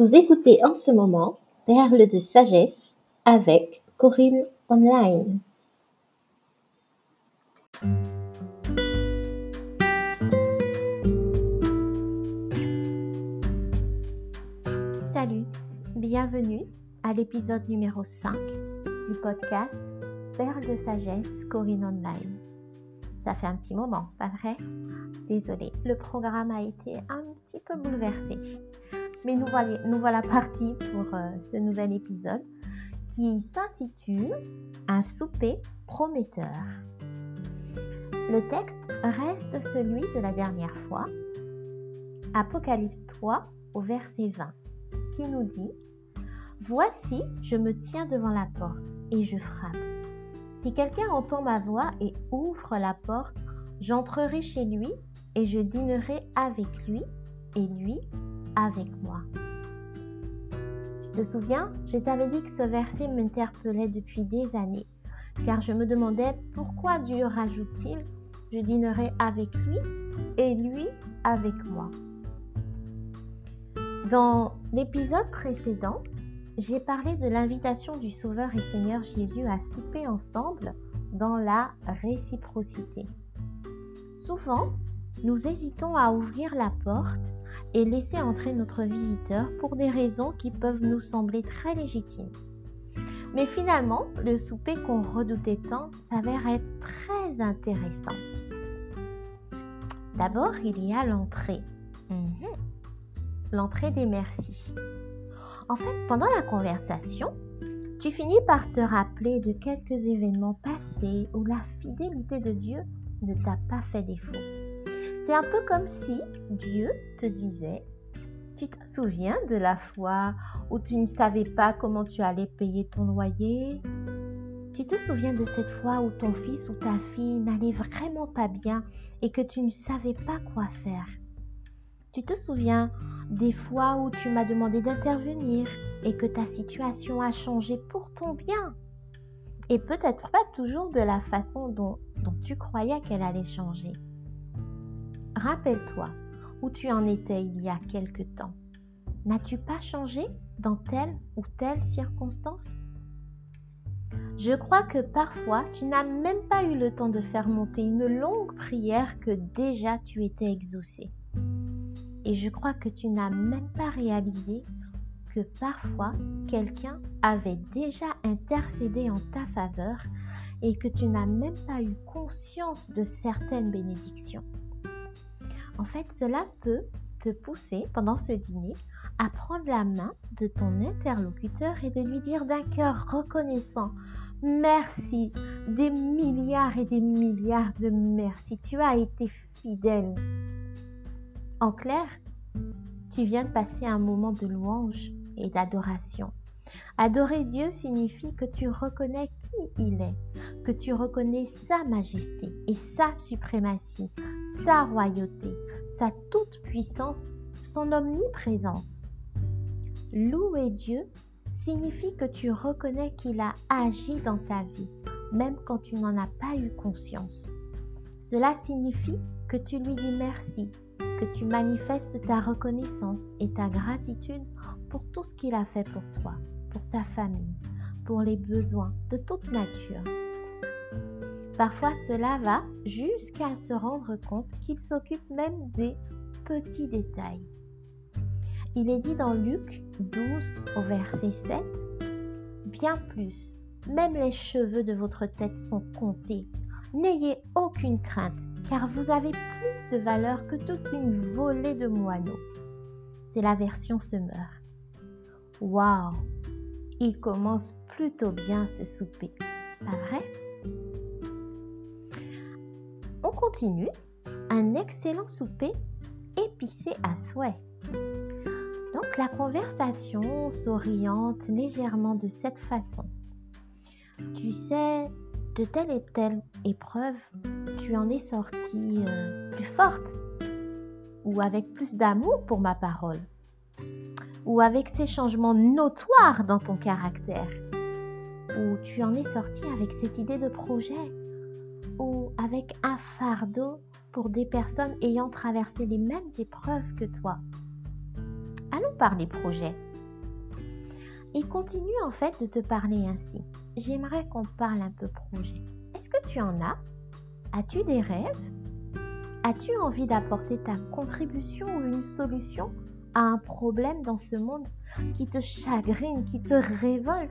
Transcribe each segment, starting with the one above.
Vous écoutez en ce moment Perles de sagesse avec Corinne Online. Salut, bienvenue à l'épisode numéro 5 du podcast Perles de sagesse Corinne Online. Ça fait un petit moment, pas vrai? Désolée, le programme a été un petit peu bouleversé. Mais nous voilà, nous partis pour euh, ce nouvel épisode qui s'intitule Un souper prometteur. Le texte reste celui de la dernière fois, Apocalypse 3 au verset 20, qui nous dit Voici, je me tiens devant la porte et je frappe. Si quelqu'un entend ma voix et ouvre la porte, j'entrerai chez lui et je dînerai avec lui et lui avec moi. Tu te souviens, je t'avais dit que ce verset m'interpellait depuis des années, car je me demandais pourquoi Dieu rajoute-t-il Je dînerai avec lui et lui avec moi. Dans l'épisode précédent, j'ai parlé de l'invitation du Sauveur et Seigneur Jésus à souper ensemble dans la réciprocité. Souvent, nous hésitons à ouvrir la porte et laisser entrer notre visiteur pour des raisons qui peuvent nous sembler très légitimes. Mais finalement, le souper qu'on redoutait tant s'avère être très intéressant. D'abord, il y a l'entrée. Mhm. L'entrée des merci. En fait, pendant la conversation, tu finis par te rappeler de quelques événements passés où la fidélité de Dieu ne t'a pas fait défaut. C'est un peu comme si Dieu te disait, tu te souviens de la fois où tu ne savais pas comment tu allais payer ton loyer? Tu te souviens de cette fois où ton fils ou ta fille n'allait vraiment pas bien et que tu ne savais pas quoi faire? Tu te souviens des fois où tu m'as demandé d'intervenir et que ta situation a changé pour ton bien? Et peut-être pas toujours de la façon dont, dont tu croyais qu'elle allait changer. Rappelle-toi où tu en étais il y a quelque temps. N'as-tu pas changé dans telle ou telle circonstance? Je crois que parfois tu n'as même pas eu le temps de faire monter une longue prière que déjà tu étais exaucé. Et je crois que tu n'as même pas réalisé que parfois quelqu'un avait déjà intercédé en ta faveur et que tu n'as même pas eu conscience de certaines bénédictions. En fait, cela peut te pousser pendant ce dîner à prendre la main de ton interlocuteur et de lui dire d'un cœur reconnaissant Merci, des milliards et des milliards de merci. Tu as été fidèle. En clair, tu viens de passer un moment de louange et d'adoration. Adorer Dieu signifie que tu reconnais qui il est, que tu reconnais sa majesté et sa suprématie, sa royauté, sa toute-puissance, son omniprésence. Louer Dieu signifie que tu reconnais qu'il a agi dans ta vie, même quand tu n'en as pas eu conscience. Cela signifie que tu lui dis merci, que tu manifestes ta reconnaissance et ta gratitude pour tout ce qu'il a fait pour toi, pour ta famille, pour les besoins de toute nature. Parfois cela va jusqu'à se rendre compte qu'il s'occupe même des petits détails. Il est dit dans Luc 12 au verset 7, Bien plus, même les cheveux de votre tête sont comptés. N'ayez aucune crainte, car vous avez plus de valeur que toute une volée de moineaux. C'est la version semeur. Waouh Il commence plutôt bien ce souper, pas continue. Un excellent souper épicé à souhait. Donc la conversation s'oriente légèrement de cette façon. Tu sais, de telle et telle épreuve, tu en es sortie euh, plus forte, ou avec plus d'amour pour ma parole, ou avec ces changements notoires dans ton caractère, ou tu en es sortie avec cette idée de projet ou avec un fardeau pour des personnes ayant traversé les mêmes épreuves que toi. Allons parler projet. Il continue en fait de te parler ainsi. J'aimerais qu'on parle un peu projet. Est-ce que tu en as? As-tu des rêves? As-tu envie d'apporter ta contribution ou une solution à un problème dans ce monde qui te chagrine, qui te révolte?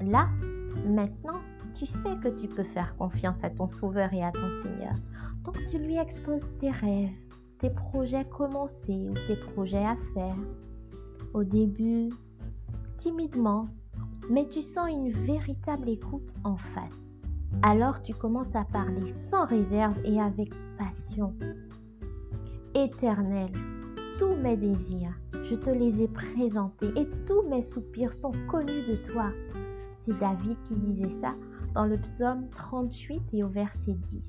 Là, maintenant, tu sais que tu peux faire confiance à ton Sauveur et à ton Seigneur. Donc tu lui exposes tes rêves, tes projets commencés ou tes projets à faire. Au début, timidement, mais tu sens une véritable écoute en face. Alors tu commences à parler sans réserve et avec passion. Éternel, tous mes désirs, je te les ai présentés et tous mes soupirs sont connus de toi. C'est David qui disait ça dans le psaume 38 et au verset 10.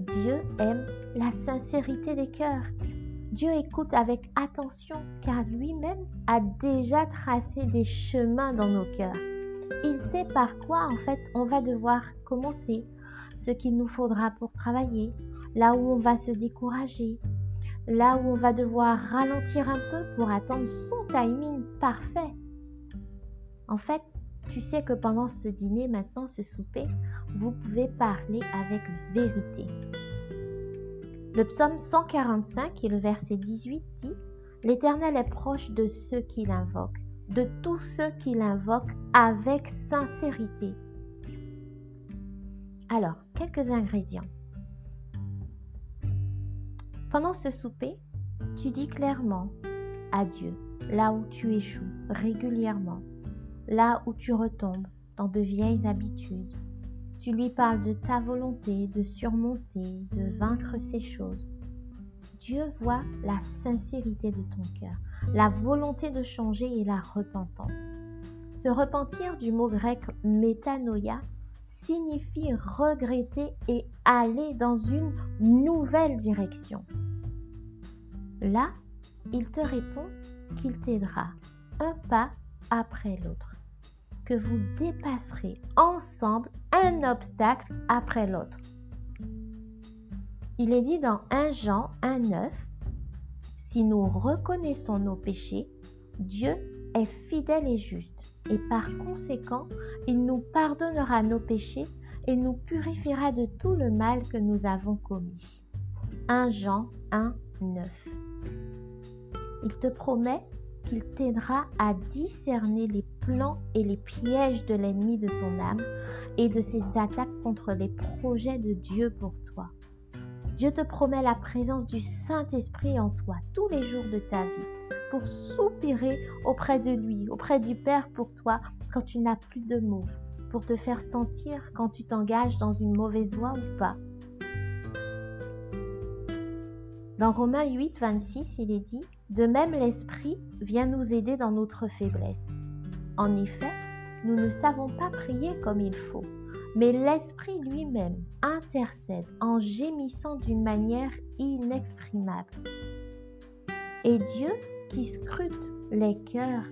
Dieu aime la sincérité des cœurs. Dieu écoute avec attention car lui-même a déjà tracé des chemins dans nos cœurs. Il sait par quoi en fait on va devoir commencer, ce qu'il nous faudra pour travailler, là où on va se décourager, là où on va devoir ralentir un peu pour attendre son timing parfait. En fait, tu sais que pendant ce dîner, maintenant ce souper, vous pouvez parler avec vérité. Le psaume 145 et le verset 18 dit L'Éternel est proche de ceux qui l'invoquent, de tous ceux qui l'invoquent avec sincérité. Alors, quelques ingrédients. Pendant ce souper, tu dis clairement à Dieu là où tu échoues régulièrement, là où tu retombes dans de vieilles habitudes, tu lui parles de ta volonté de surmonter, de vaincre ces choses. Dieu voit la sincérité de ton cœur, la volonté de changer et la repentance. Se repentir du mot grec métanoïa signifie regretter et aller dans une nouvelle direction. Là, il te répond qu'il t'aidera un pas après l'autre que vous dépasserez ensemble un obstacle après l'autre. Il est dit dans 1 Jean 1.9, si nous reconnaissons nos péchés, Dieu est fidèle et juste, et par conséquent, il nous pardonnera nos péchés et nous purifiera de tout le mal que nous avons commis. 1 Jean 1.9 Il te promet qu'il t'aidera à discerner les plans et les pièges de l'ennemi de ton âme et de ses attaques contre les projets de Dieu pour toi. Dieu te promet la présence du Saint-Esprit en toi tous les jours de ta vie pour soupirer auprès de lui, auprès du Père pour toi quand tu n'as plus de mots, pour te faire sentir quand tu t'engages dans une mauvaise voie ou pas. Dans Romains 8, 26, il est dit De même, l'Esprit vient nous aider dans notre faiblesse. En effet, nous ne savons pas prier comme il faut, mais l'Esprit lui-même intercède en gémissant d'une manière inexprimable. Et Dieu, qui scrute les cœurs,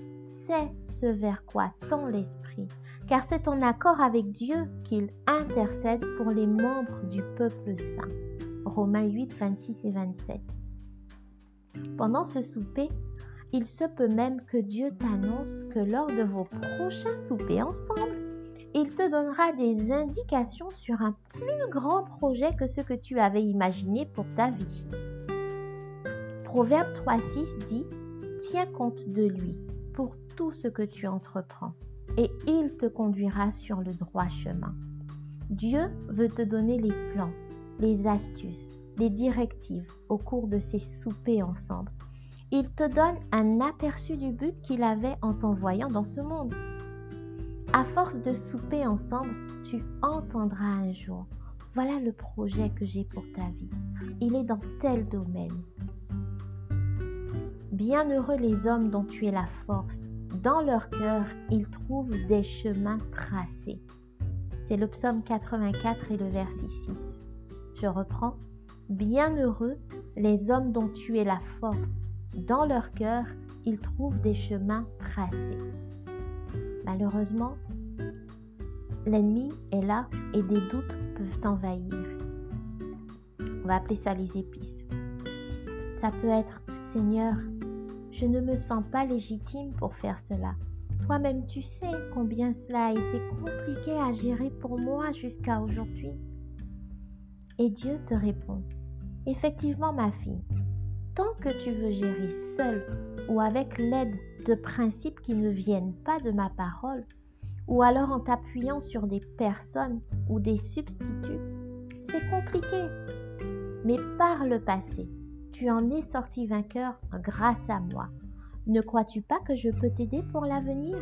sait ce vers quoi tend l'Esprit, car c'est en accord avec Dieu qu'il intercède pour les membres du peuple saint. Romains 8, 26 et 27. Pendant ce souper, il se peut même que Dieu t'annonce que lors de vos prochains soupers ensemble, il te donnera des indications sur un plus grand projet que ce que tu avais imaginé pour ta vie. Proverbe 3.6 dit Tiens compte de lui pour tout ce que tu entreprends, et il te conduira sur le droit chemin. Dieu veut te donner les plans, les astuces, les directives au cours de ces soupers ensemble. Il te donne un aperçu du but qu'il avait en t'envoyant dans ce monde. À force de souper ensemble, tu entendras un jour, voilà le projet que j'ai pour ta vie. Il est dans tel domaine. Bienheureux les hommes dont tu es la force. Dans leur cœur, ils trouvent des chemins tracés. C'est le psaume 84 et le verset 6. Je reprends. Bienheureux les hommes dont tu es la force. Dans leur cœur, ils trouvent des chemins tracés. Malheureusement, l'ennemi est là et des doutes peuvent envahir. On va appeler ça les épices. Ça peut être Seigneur, je ne me sens pas légitime pour faire cela. Toi-même, tu sais combien cela a été compliqué à gérer pour moi jusqu'à aujourd'hui. Et Dieu te répond, effectivement ma fille, tant que tu veux gérer seul ou avec l'aide de principes qui ne viennent pas de ma parole, ou alors en t'appuyant sur des personnes ou des substituts, c'est compliqué. Mais par le passé, tu en es sorti vainqueur grâce à moi. Ne crois-tu pas que je peux t'aider pour l'avenir?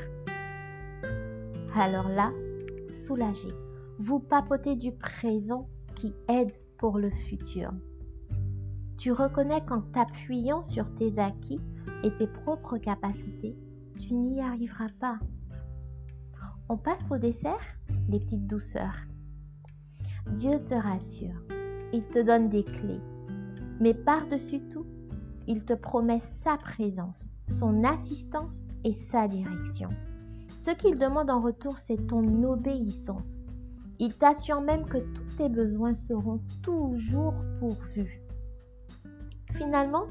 Alors là, soulagé, vous papotez du présent qui aide pour le futur. Tu reconnais qu'en t'appuyant sur tes acquis et tes propres capacités, tu n'y arriveras pas. On passe au dessert, les petites douceurs. Dieu te rassure, il te donne des clés, mais par-dessus tout, il te promet sa présence, son assistance et sa direction. Ce qu'il demande en retour, c'est ton obéissance. Il t'assure même que tous tes besoins seront toujours pourvus. Finalement,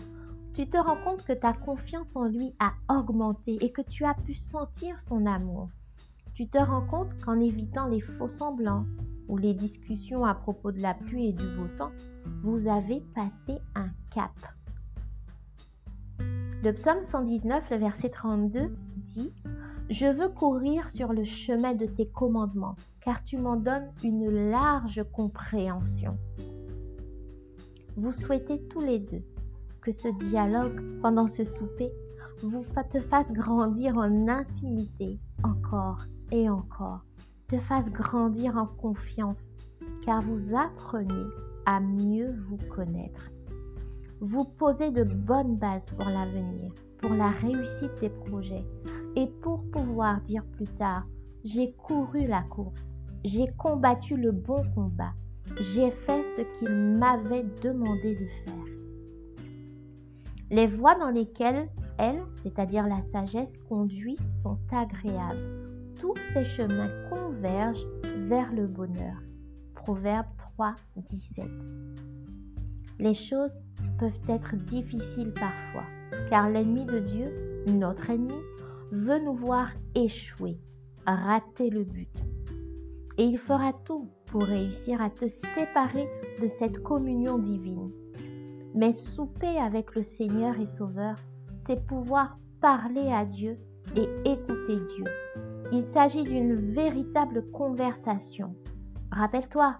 tu te rends compte que ta confiance en lui a augmenté et que tu as pu sentir son amour. Tu te rends compte qu'en évitant les faux semblants ou les discussions à propos de la pluie et du beau temps, vous avez passé un cap. Le psaume 119, le verset 32 dit Je veux courir sur le chemin de tes commandements, car tu m'en donnes une large compréhension. Vous souhaitez tous les deux que ce dialogue pendant ce souper vous te fasse grandir en intimité encore et encore, te fasse grandir en confiance, car vous apprenez à mieux vous connaître. Vous posez de bonnes bases pour l'avenir, pour la réussite des projets et pour pouvoir dire plus tard, j'ai couru la course, j'ai combattu le bon combat, j'ai fait ce qu'il m'avait demandé de faire. Les voies dans lesquelles elle, c'est-à-dire la sagesse, conduit sont agréables. Tous ces chemins convergent vers le bonheur. Proverbe 3, 17. Les choses peuvent être difficiles parfois, car l'ennemi de Dieu, notre ennemi, veut nous voir échouer, rater le but. Et il fera tout pour réussir à te séparer de cette communion divine mais souper avec le Seigneur et Sauveur, c'est pouvoir parler à Dieu et écouter Dieu. Il s'agit d'une véritable conversation. Rappelle-toi,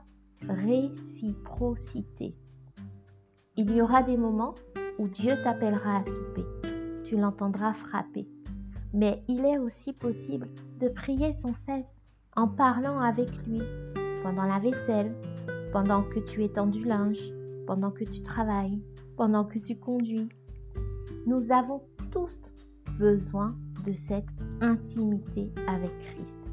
réciprocité. Il y aura des moments où Dieu t'appellera à souper. Tu l'entendras frapper. Mais il est aussi possible de prier sans cesse en parlant avec lui pendant la vaisselle, pendant que tu étends du linge, pendant que tu travailles, pendant que tu conduis. Nous avons tous besoin de cette intimité avec Christ.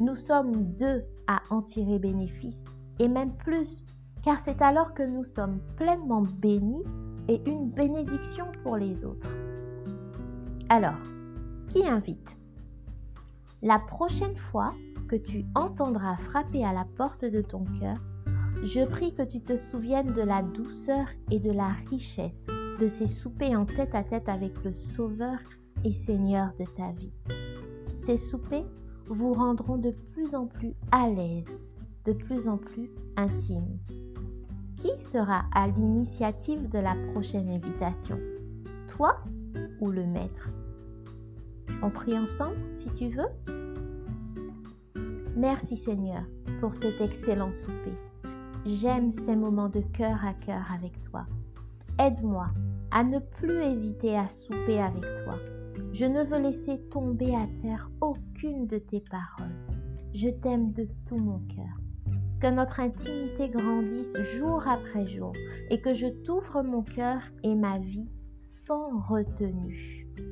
Nous sommes deux à en tirer bénéfice et même plus, car c'est alors que nous sommes pleinement bénis et une bénédiction pour les autres. Alors, qui invite La prochaine fois que tu entendras frapper à la porte de ton cœur, je prie que tu te souviennes de la douceur et de la richesse de ces soupers en tête à tête avec le Sauveur et Seigneur de ta vie. Ces soupers vous rendront de plus en plus à l'aise, de plus en plus intime. Qui sera à l'initiative de la prochaine invitation? Toi ou le maître? On prie ensemble si tu veux Merci Seigneur pour cet excellent souper. J'aime ces moments de cœur à cœur avec toi. Aide-moi à ne plus hésiter à souper avec toi. Je ne veux laisser tomber à terre aucune de tes paroles. Je t'aime de tout mon cœur. Que notre intimité grandisse jour après jour et que je t'ouvre mon cœur et ma vie sans retenue.